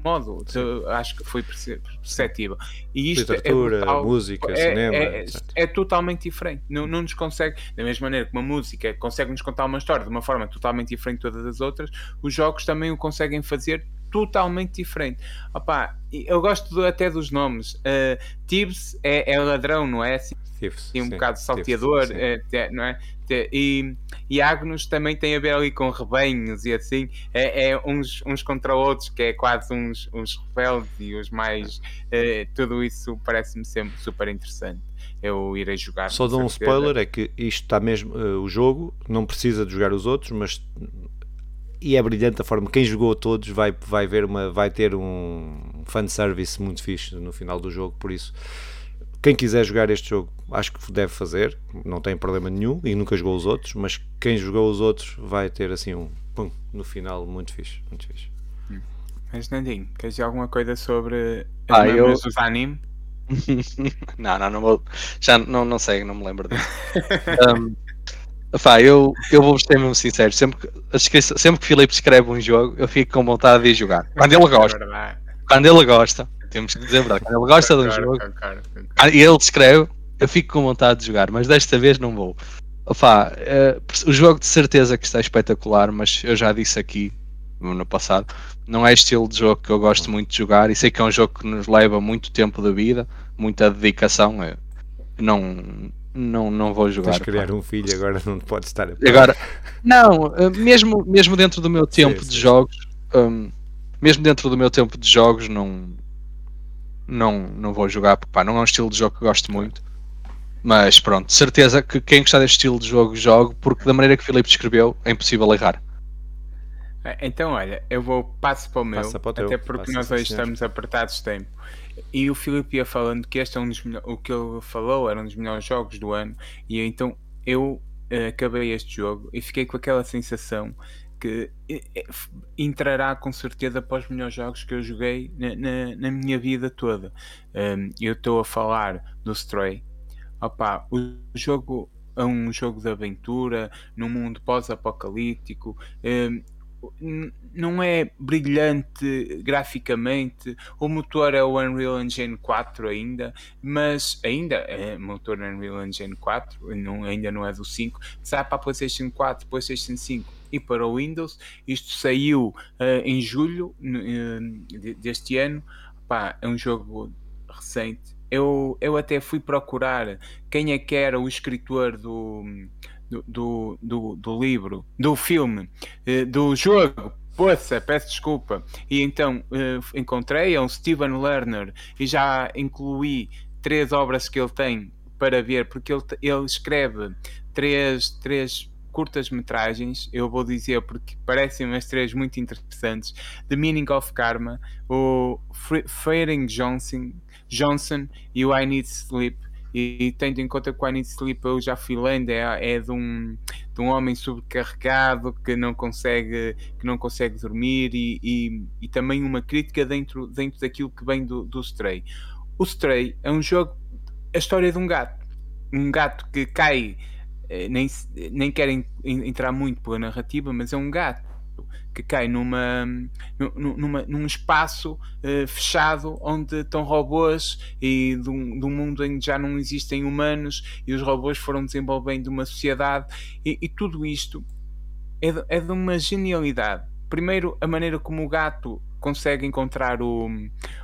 modo, acho que foi perceptível. E isto é Literatura, é música, é, cinema. É, é, totalmente diferente. Não, não nos consegue, da mesma maneira que uma música consegue nos contar uma história de uma forma totalmente diferente de todas as outras, os jogos também o conseguem fazer totalmente diferente. Opa, eu gosto até dos nomes. Uh, Tibbs é, é ladrão, não é? Assim, Thieves, um sim, bocado salteador, é, não é? E, e Agnus também tem a ver ali com rebanhos e assim, é, é uns, uns contra outros, que é quase uns, uns rebeldes e os mais. É, tudo isso parece-me sempre super interessante. Eu irei jogar. Só dou um spoiler: é que isto está mesmo. Uh, o jogo não precisa de jogar os outros, mas e é brilhante a forma quem jogou todos vai, vai ver uma vai ter um fanservice muito fixe no final do jogo por isso quem quiser jogar este jogo, acho que deve fazer, não tem problema nenhum e nunca jogou os outros, mas quem jogou os outros vai ter assim um pum, no final muito fixe, muito fixe. Mas Nandinho, queres dizer alguma coisa sobre as ah, eu... dos anime? não, não, não vou. Já não, não sei, não me lembro disso. um, Fá, eu, eu vou ser mesmo sincero, sempre que, sempre que Filipe escreve um jogo, eu fico com vontade de jogar. Quando ele gosta. É quando ele gosta, temos que dizer verdade. Quando ele gosta de um jogo e ele escreve, eu fico com vontade de jogar, mas desta vez não vou. Opa, uh, o jogo de certeza que está espetacular, mas eu já disse aqui no passado, não é estilo de jogo que eu gosto muito de jogar e sei que é um jogo que nos leva muito tempo da vida, muita dedicação. Eu não, não, não vou jogar. Tens criar um filho agora não pode estar a agora Não, eh, mesmo, mesmo dentro do meu tempo sim, de sim. jogos, um, mesmo dentro do meu tempo de jogos, não, não, não vou jogar porque pá, não é um estilo de jogo que gosto muito. Mas pronto, certeza que quem gostar deste estilo de jogo, jogo, porque da maneira que o Filipe descreveu, é impossível errar. É, então, olha, eu vou passo para o meu, para o teu, até porque nós hoje estamos apertados de tempo. E o Filipe ia falando que este é um dos o que ele falou era um dos melhores jogos do ano, e então eu uh, acabei este jogo e fiquei com aquela sensação que entrará com certeza para os melhores jogos que eu joguei na, na, na minha vida toda. Um, eu estou a falar do Stray. Opa, o jogo é um jogo de aventura num mundo pós-apocalíptico. Um, não é brilhante graficamente. O motor é o Unreal Engine 4 ainda, mas ainda é motor Unreal Engine 4, não, ainda não é do 5. Sai para a PlayStation 4, PlayStation 5 e para o Windows. Isto saiu uh, em julho uh, deste ano. Pá, é um jogo recente. Eu, eu até fui procurar quem é que era o escritor do, do, do, do livro, do filme, uh, do jogo. Poxa, peço desculpa. E então encontrei, é um Steven Lerner e já incluí três obras que ele tem para ver, porque ele, ele escreve três, três curtas-metragens, eu vou dizer porque parecem as três muito interessantes: The Meaning of Karma, o Fearing Johnson, Johnson e o I Need Sleep. E, tendo em conta que o Need Sleep eu já fui lendo, é, é de, um, de um homem sobrecarregado que não consegue, que não consegue dormir e, e, e também uma crítica dentro, dentro daquilo que vem do, do Stray. O Stray é um jogo, a história de um gato. Um gato que cai eh, nem, nem querem entrar muito pela narrativa, mas é um gato que cai numa, numa, num espaço uh, fechado onde estão robôs e de um, mundo em que já não existem humanos e os robôs foram desenvolvendo uma sociedade e, e tudo isto é de, é de uma genialidade. Primeiro, a maneira como o gato consegue encontrar o,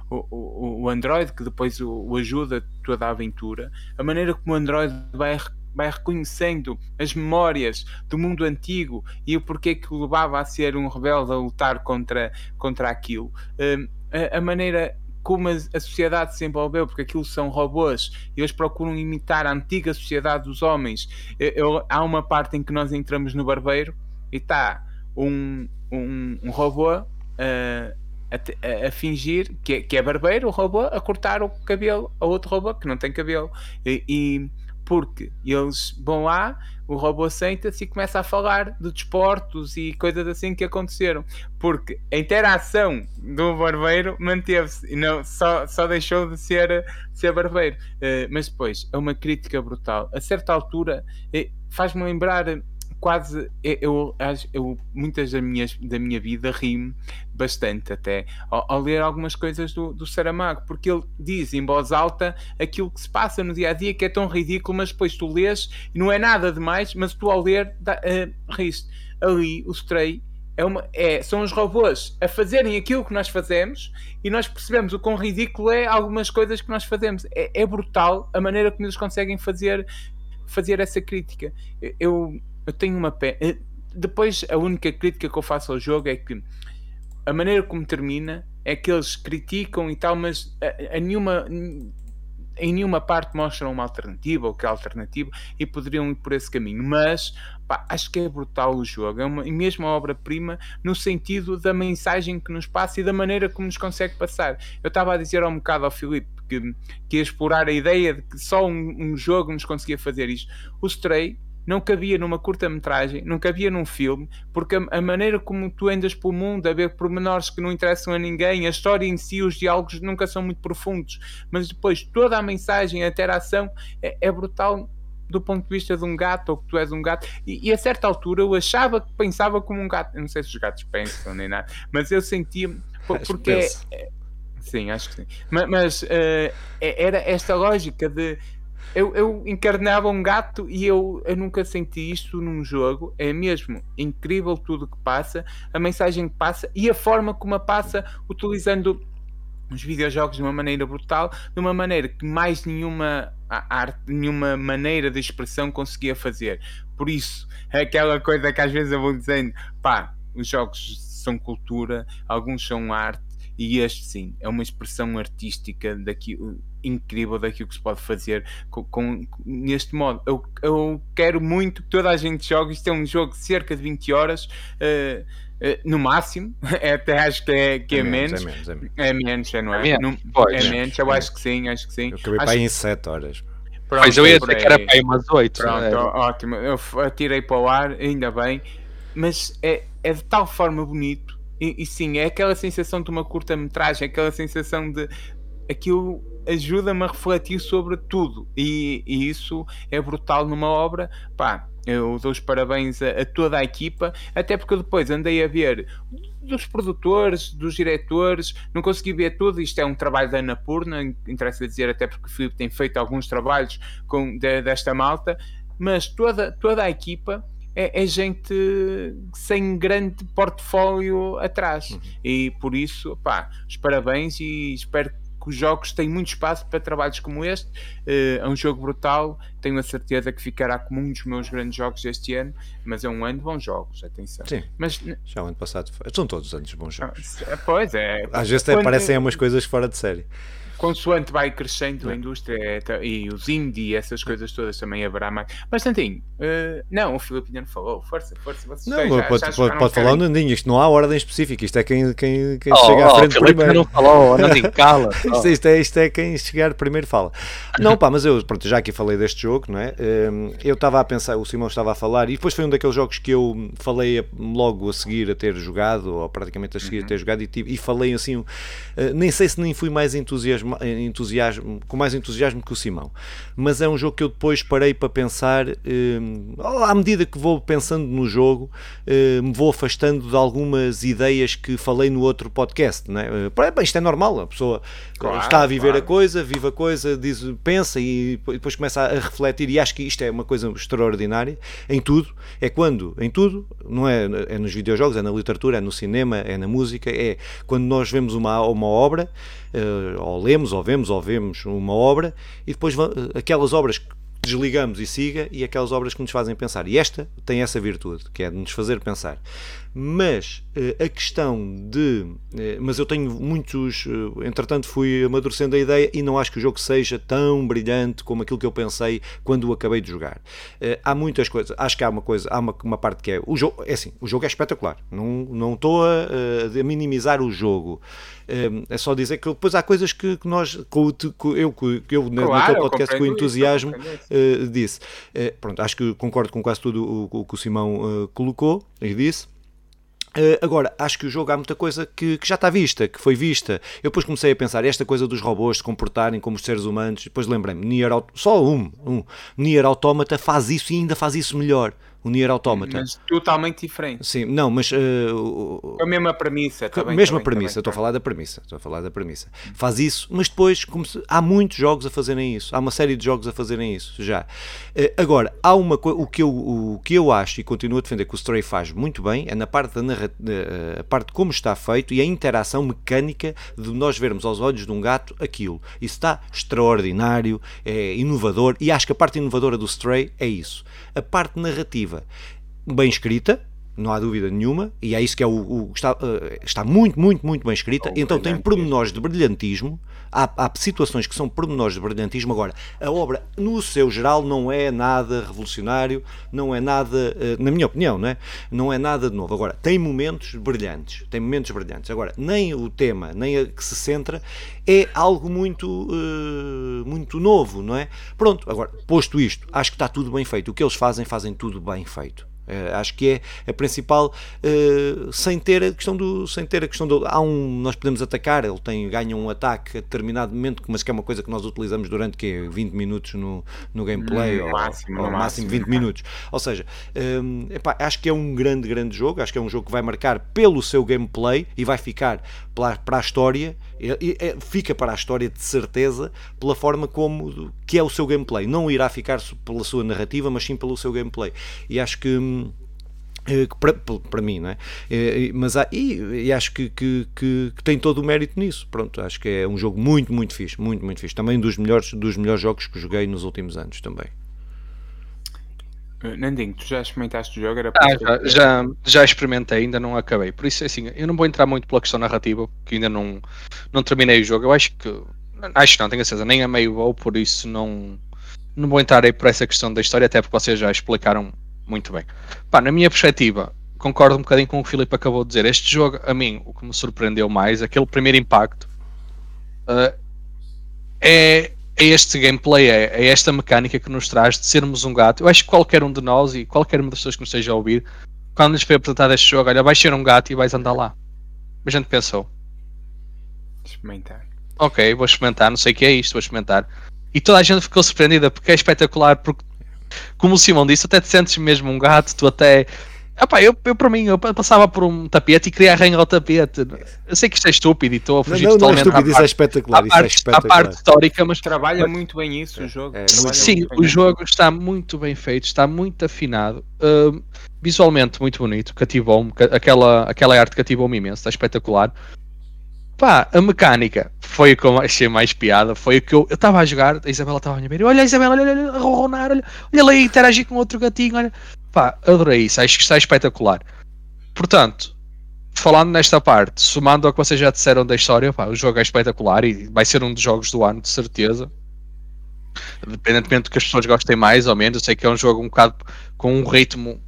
o, o Android, que depois o, o, ajuda toda a aventura, a maneira como o Android vai, vai reconhecendo as memórias do mundo antigo e o porquê que o levava a ser um rebelde a lutar contra, contra aquilo. Um, a, a, maneira como a, a, sociedade se envolveu, porque aquilo são robôs e eles procuram imitar a antiga sociedade dos homens. Eu, eu, há uma parte em que nós entramos no barbeiro e está um, um, um robô uh, a, a, fingir que é, que é barbeiro, o robô, a cortar o cabelo a outro robô que não tem cabelo. E porque eles vão lá, o robô senta-se e começa a falar de desportos e coisas assim que aconteceram. Porque a interação do barbeiro manteve-se não, só, só deixou de ser, ser barbeiro. Uh, mas depois é uma crítica brutal. A certa altura eh, faz-me lembrar quase eu, eu, eu, muitas das minhas, da minha vida rimo bastante até ao, ao, ler algumas coisas do, do Saramago, porque ele diz em voz alta aquilo que se passa no dia a dia que é tão ridículo, mas depois tu lês e não é nada demais, mas tu ao ler uh, riste. Ali o Stray é uma, é, são os robôs a fazerem aquilo que nós fazemos e nós percebemos o quão ridículo é algumas coisas que nós fazemos. É, é brutal a maneira como eles conseguem fazer, fazer essa crítica. Eu, eu tenho uma pena. Eh, depois, a única crítica que eu faço ao jogo é que a maneira como termina é que eles criticam e tal, mas a, a nenhuma, em nenhuma parte mostram uma alternativa ou que é alternativa e poderiam ir por esse caminho. Mas pá, acho que é brutal o jogo, é uma, mesmo a obra-prima no sentido da mensagem que nos passa e da maneira como nos consegue passar. Eu estava a dizer há um bocado ao Filipe que, que ia explorar a ideia de que só um, um jogo nos conseguia fazer isto. O Stray não cabia numa curta-metragem, não cabia num filme, porque a, a, maneira como tu andas pelo mundo, a ver pormenores que não interessam a ninguém, a história em si, os diálogos nunca são muito profundos, mas depois toda a mensagem, a interação é, é brutal do ponto de vista de um gato, ou que tu és um gato, e, e, a certa altura eu achava que pensava como um gato. Eu não sei se os gatos pensam nem nada, mas eu sentia porque é, é, sim, acho que sim. Mas, mas uh, era esta lógica de eu, eu encarnava um gato e eu, eu nunca senti isto num jogo. É mesmo incrível tudo que passa, a mensagem que passa e a forma como a passa, utilizando os videojogos de uma maneira brutal, de uma maneira que mais nenhuma arte, nenhuma maneira de expressão conseguia fazer. Por isso, é aquela coisa que às vezes eu vou dizendo, pá, os jogos são cultura, alguns são arte, e este sim, é uma expressão artística daquilo incrível daquilo que se pode fazer com, com, neste modo. Eu, eu quero muito que toda a gente jogue. Isto é um jogo de cerca de 20 horas. Uh, uh, no máximo, é, até acho que é, que é, é menos, menos, é menos, é menos, é não é? É menos, é menos eu acho que sim, acho que sim. Eu acabei acho... para aí em 7 horas. Pronto, Mas eu ia dizer que era para aí umas 8. Pronto, é. ótimo. Eu atirei para o ar, ainda bem. Mas é, é de tal forma bonito. E, e sim, é aquela sensação de uma curta-metragem, aquela sensação de aquilo ajuda-me a refletir sobre tudo e, e, isso é brutal numa obra. Pá, eu dou os parabéns a, a, toda a equipa, até porque depois andei a ver dos produtores, dos diretores, não consegui ver tudo. Isto é um trabalho da Anapurna, interessa dizer, até porque o Filipe tem feito alguns trabalhos com, de, desta malta, mas toda, toda a equipa. É, é, gente sem grande portfólio atrás uhum. e por isso, pá, os parabéns e espero que os jogos têm muito espaço para trabalhos como este. Uh, é um jogo brutal, tenho a certeza que ficará como um dos meus grandes jogos deste ano, mas é um ano de bons jogos, atenção. Sim, mas, já o ano passado são todos os anos de bons jogos. Ah, pois é. Às vezes até parecem umas coisas fora de série consoante vai crescendo a indústria é, e os indie, essas coisas todas também haverá mais. Mas Santinho, uh, não, o Filipe não falou, força, força, vocês não, já, pode, já pode, pode falar o Nandinho, isto não há ordem específica, isto é quem, quem, quem oh, chega à frente Filipe primeiro. não falou, Nandinho, cala. isto, isto, é, isto é quem chegar primeiro fala. Não, pá, mas eu pronto, já aqui falei deste jogo, não é? Ehm, eu estava a pensar, o Simão estava a falar, e depois foi um daqueles jogos que eu falei logo a seguir a ter jogado, ou praticamente a seguir uhum. a ter jogado, e, e falei assim, uh, nem sei se nem fui mais entusiasmado entusiasmo, com mais entusiasmo que o Simão. Mas é um jogo que eu depois parei para pensar, hum, à medida que vou pensando no jogo, hum, me vou afastando de algumas ideias que falei no outro podcast. Né? Bem, isto é normal, a pessoa claro, está a viver claro. a coisa, vive a coisa, diz, pensa e depois começa a refletir. E acho que isto é uma coisa extraordinária em tudo. É quando, em tudo, não é, é nos videojogos, é na literatura, é no cinema, é na música, é quando nós vemos uma, uma obra, ou lemos, ou vemos, ou vemos uma obra, e depois aquelas obras que desligamos e siga, e aquelas obras que nos fazem pensar. E esta tem essa virtude, que é de nos fazer pensar. Mas uh, a questão de. Uh, mas eu tenho muitos. Uh, entretanto, fui amadurecendo a ideia e não acho que o jogo seja tão brilhante como aquilo que eu pensei quando o acabei de jogar. há muitas coisas. Acho que há uma coisa. Há uma, uma parte que é. O jogo, é assim, o jogo é espetacular. Não, não estou a, a minimizar o jogo. É só dizer que depois há coisas que, que nós, eu, que eu claro, naquele podcast com entusiasmo isso, disse. pronto, acho que concordo com quase tudo o, o que o Simão colocou e disse. Uh, agora, acho que o jogo há muita coisa que, que, já está vista, que foi vista. Eu depois comecei a pensar, esta coisa dos robôs se comportarem como os seres humanos, depois lembrei-me, Nier, só um, um, Nier Automata faz isso e ainda faz isso melhor o Nier Automata. Mas totalmente diferente. Sim, não, mas... Uh, a mesma premissa. a mesma premissa, estou a falar da premissa. Estou a falar da premissa. Faz isso, mas depois se, há muitos jogos a fazerem isso. Há uma série de jogos a fazerem isso, já. Uh, agora, há uma coisa... O que, eu, o que eu acho e continuo a defender que o Stray faz muito bem é na parte da narrativa, a parte de como está feito e a interação mecânica de nós vermos aos olhos de um gato aquilo. Isso está extraordinário, é inovador e acho que a parte inovadora do Stray é isso. A parte narrativa bem escrita, não há dúvida nenhuma, e é isso que é o, o está, uh, está muito, muito, muito bem escrita. Oh, então tem pormenores de brilhantismo, há, há, situações que são pormenores de brilhantismo. Agora, a obra, no seu geral, não é nada revolucionário, não é nada, uh, na minha opinião, não é? não é nada de novo. Agora, tem momentos brilhantes, tem momentos brilhantes. Agora, nem o tema, nem a que se centra, é algo muito, uh, muito novo, não é? Pronto, agora, posto isto, acho que está tudo bem feito. O que eles fazem, fazem tudo bem feito. Uh, acho que é a principal uh, sem ter a questão do sem ter a questão do há um nós podemos atacar ele tem ganha um ataque a determinado momento mas que é uma coisa que nós utilizamos durante que 20 minutos no, no gameplay no ou, máximo, ou no máximo 20 minutos ou seja um, epá, acho que é um grande grande jogo acho que é um jogo que vai marcar pelo seu gameplay e vai ficar para, para a história é, fica para a história de certeza pela forma como que é o seu gameplay. Não irá ficar pela sua narrativa, mas sim pelo seu gameplay. E acho que eh, para, para mim, não é? Eh, mas há, e, e, acho que, que, que, que, tem todo o mérito nisso. Pronto, acho que é um jogo muito, muito fixe, muito, muito fixe. Também dos melhores, dos melhores jogos que joguei nos últimos anos também. Eh, Nandinho, tu já experimentaste o jogo? Era ah, já, já, já, experimentei, ainda não acabei. Por isso, assim, eu não vou entrar muito pela questão narrativa, que ainda não, não terminei o jogo. Eu acho que, acho que não, tenho certeza, nem a meio vou, por isso não, não vou entrar aí por essa questão da história, até porque vocês já explicaram muito bem. Pá, na minha perspectiva, concordo um bocadinho com o que o Filipe acabou de dizer. Este jogo, a mim, o que me surpreendeu mais, aquele primeiro impacto, uh, é é este gameplay, é, é, esta mecânica que nos traz de sermos um gato. Eu acho que qualquer um de nós e qualquer uma das pessoas que nos esteja a ouvir, quando lhes foi apresentado este jogo, olha, vais ser um gato e vais andar lá. A gente pensou. Experimentar. Ok, vou experimentar, não sei o que é isto, vou experimentar. E toda a gente ficou surpreendida porque é espetacular, porque como o Simão disse, até te sentes mesmo um gato, tu até Epá, eu, eu para mim, eu passava por um tapete e queria arranhar o tapete. Eu sei que isto é estúpido e estou a fugir não, não, totalmente. Não, é estúpido, isso é espetacular. Isso é parte, é espetacular. A parte histórica, mas trabalha muito bem isso o jogo. É, sim, o jogo está muito bem feito, está muito afinado. Uh, visualmente muito bonito, cativou-me, aquela, aquela arte cativou-me imenso, está espetacular. Pá, a mecânica foi o que eu achei mais piada. Foi o que eu estava a jogar, a Isabela estava a minha ver. Olha, Isabela, olha, olha, a ronronar, olha, olha lá interagir com outro gatinho, olha. Pá, adorei isso, acho que está espetacular. Portanto, falando nesta parte, somando ao que vocês já disseram da história, pá, o jogo é espetacular e vai ser um dos jogos do ano, de certeza. Independentemente do que as pessoas gostem mais ou menos, eu sei que é um jogo um bocado com um ritmo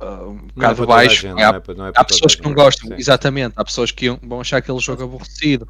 uh, um bocado é baixo. Gente, há, é, é há pessoas que não gostam, sim. exatamente, há pessoas que vão achar aquele jogo aborrecido,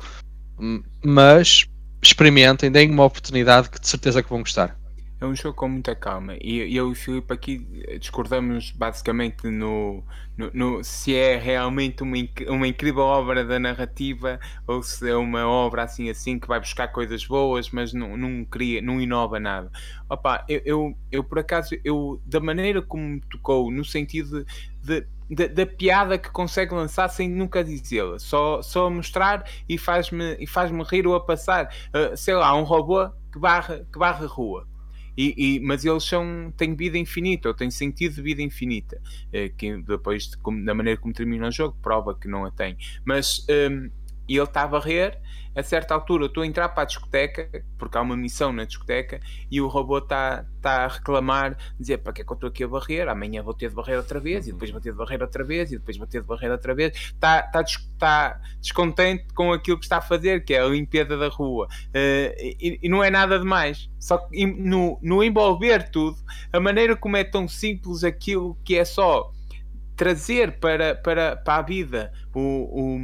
mas experimentem, deem uma oportunidade que de certeza que vão gostar. É um jogo com muita calma. E eu e o Filipe aqui discordamos basicamente no, no, no, se é realmente uma, uma incrível obra da narrativa ou se é uma obra assim assim que vai buscar coisas boas, mas não, não cria, não inova nada. Opa, eu, eu, eu por acaso, eu da maneira como me tocou, no sentido de, de da, piada que consegue lançar sem nunca dizê-la, só, só mostrar e faz-me faz-me rir ou a passar, uh, sei lá, um robô que barra, que barra rua e, e, mas eles são, têm vida infinita, ou têm sentido de vida infinita, eh, que depois, de, da maneira como termina o jogo, prova que não a tem. Mas um, ele está a varrer a certa altura estou a entrar para a discoteca, porque há uma missão na discoteca, e o robô está tá a reclamar, dizer para que é que eu estou aqui a barrer, amanhã vou ter de barrer outra vez, e depois vou ter de barrer outra vez, e depois vou ter de barrer outra vez. Está, está, está descontente com aquilo que está a fazer, que é a limpeza da rua. Uh, e, e, não é nada demais. Só que no, no envolver tudo, a maneira como é tão simples aquilo que é só trazer para, para, para a vida o, o,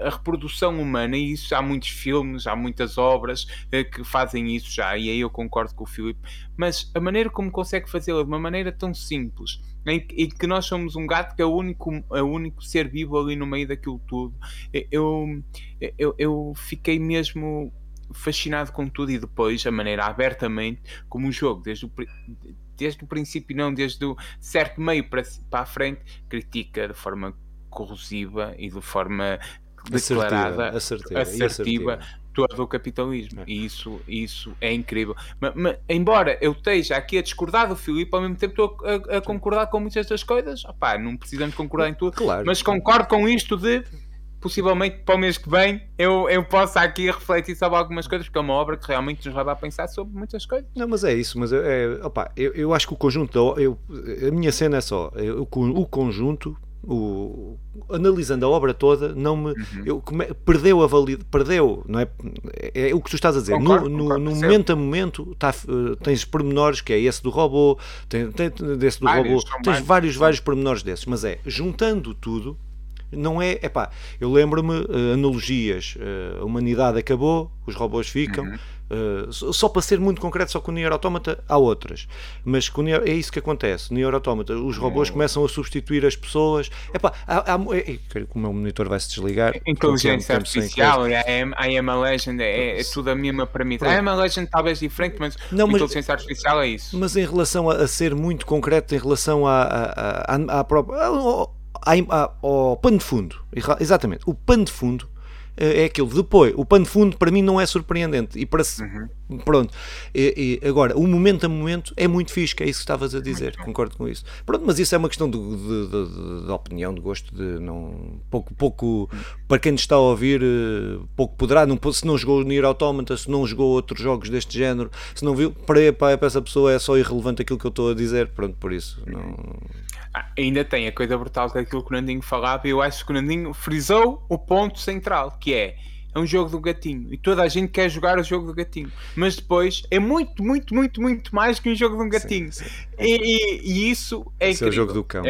a reprodução humana, e isso há muitos filmes, há muitas obras eh, que fazem isso já, e aí eu concordo com o Filipe, mas a maneira como consegue fazê-la de uma maneira tão simples, em, em, que nós somos um gato que é o único, é o único ser vivo ali no meio daquilo tudo, eu, eu, eu fiquei mesmo fascinado com tudo e depois a maneira abertamente como o jogo, desde o, desde o princípio, não desde o certo meio para, para a frente, critica de forma corrosiva e de forma declarada, assertiva, assertiva, assertiva todo o capitalismo. É. E isso, isso é incrível. Mas, mas, embora eu esteja aqui a discordar do Filipe, ao mesmo tempo estou a, a concordar com muitas das coisas. Opá, não precisamos concordar em tudo, claro. mas concordo com isto de possivelmente para o mês que vem eu, eu possa aqui refletir sobre algumas coisas, porque é uma obra que realmente nos leva a pensar sobre muitas coisas. Não, mas é isso, mas é, opa, eu, eu acho que o conjunto, eu, a minha cena é só, eu, o conjunto o, analisando a obra toda, não me uhum. eu, perdeu a validade, perdeu, não é? é? É o que tu estás a dizer. Concordo, no, concordo, no momento a momento tá, uh, tens pormenores, que é esse do robô, tem, tem, desse do vários, robô, tens vários, vários pormenores desses, mas é juntando tudo. Não é, é pá, eu lembro-me, uh, analogias, uh, a humanidade acabou, os robôs ficam, uhum Uh, só para ser muito concreto, só com o Nier Automata há outras, mas com Nier, é isso que acontece. Nier Automata, os robôs começam a substituir as pessoas. Epá, há, há, é, é, o meu monitor vai se desligar. Inteligência artificial, I am, I am a Legend, é, é tudo a mesma premissa. I am a Legend talvez diferente, mas não, mas, inteligência artificial é isso. Mas em relação a, a, ser muito concreto, em relação à, à, à, à própria. Ao, ao pano de fundo, exatamente, o pano de fundo é aquilo. Depois, o pano de fundo para mim não é surpreendente. E para uhum. pronto. E, e, agora, o momento a momento é muito fixe, que é isso que estavas a dizer, concordo com isso. Pronto, mas isso é uma questão de, de, de, de, opinião, de gosto, de não. Pouco, pouco para quem nos está a ouvir, eh, pouco poderá, não, se não jogou o Nier Automata, se não jogou outros jogos deste género, se não viu, para, para, para essa pessoa é só irrelevante aquilo que eu estou a dizer, pronto, por isso. Não ah, ainda tem a coisa brutal daquilo que o Nandinho falava, e eu acho que o Nandinho frisou o ponto central, que é é um jogo do gatinho e toda a gente quer jogar o jogo do gatinho, mas depois é muito, muito, muito, muito mais que um jogo de um gatinho. Sim, sim. E, e, e, isso é Esse é o jogo do cão.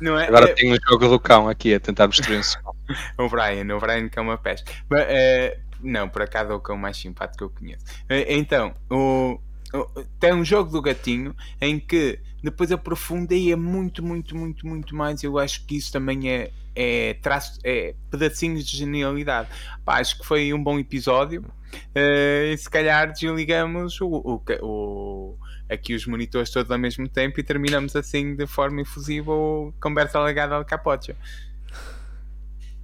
não é? Agora é... tem o jogo do cão aqui a tentar destruir o Brian, o Brian que é uma peste. Mas, uh, não, por acaso é o cão mais simpático que eu conheço. Uh, então, o, o, tem um jogo do gatinho em que depois aprofundei muito, muito, muito, muito mais. Eu acho que isso também é, é, traço, é pedacinhos de genialidade. Pá, acho que foi um bom episódio. Uh, e se calhar desligamos o, o, o, aqui os monitores todos ao mesmo tempo e terminamos assim de forma infusiva o conversa legada ao capote.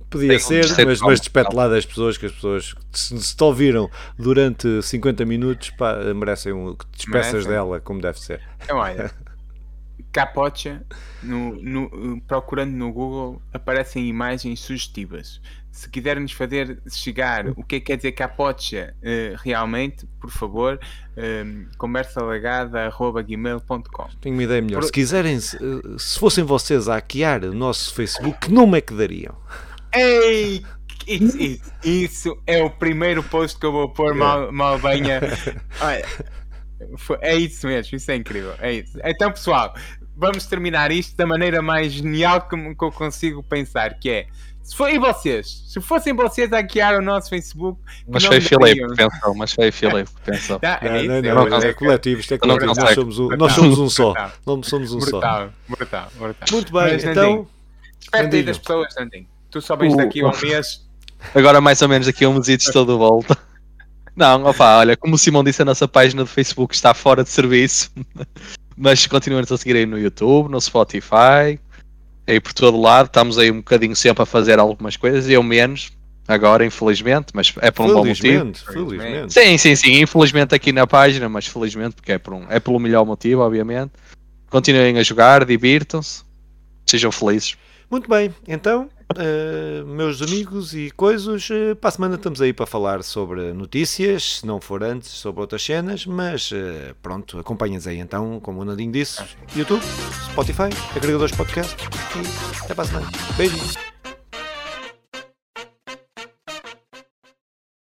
Podia ser, mas, mas despete lá das pessoas que as pessoas se, se te ouviram durante 50 minutos pá, merecem um, que despeças dela como deve ser. Então, olha, Capocha, no, no, procurando no Google, aparecem imagens sugestivas. Se quiserem-nos fazer chegar o que é que quer dizer capocha uh, realmente, por favor, um, ehm, conversalagada.gmail.com Tenho uma ideia melhor. Por... Se quiserem, se, eh, se fossem vocês a hackear o nosso Facebook, que nome é que dariam? Ei! Isso, isso, isso, é o primeiro post que eu vou pôr mal, mal venha. Olha, é isso mesmo, isso é incrível. É isso. Então, pessoal, vamos terminar isto da maneira mais genial que, que eu consigo pensar, que é Se for, e vocês? Se fossem vocês a hackear o nosso Facebook, Mas não foi Filipe pensou, mas foi Filipe pensou. Tá, é Não, não, é não, é é coletivo, isto é Não coletivo. Nós somos um, nós somos um só. Brutal. Nós somos um só. Brutal, brutal, brutal. Muito bem, Mas, então. Despede aí das pessoas, Nandinho. Tu só vens O- daqui a um mês. Agora mais ou menos daqui a um mês estou de volta. Não, opa, olha, como o Simão disse, a nossa página do Facebook está fora de serviço. Mas continuamos a seguir aí no YouTube, no Spotify, aí por todo lado. Estamos aí um bocadinho sempre a fazer algumas coisas, eu menos, agora, infelizmente, mas é por um bom motivo. Felizmente. Sim, sim, sim, infelizmente aqui na página, mas felizmente porque é, por um, é pelo melhor motivo, obviamente. Continuem a jogar, divirtam-se, sejam felizes. Muito bem, então, eh, meus amigos e coisas, eh, para a semana estamos aí para falar sobre notícias, se não for antes, sobre outras cenas, mas eh, pronto, acompanhem-nos aí então, como o Nadinho disse, YouTube, Spotify, agregadores de podcast e até para a semana. Beijinhos.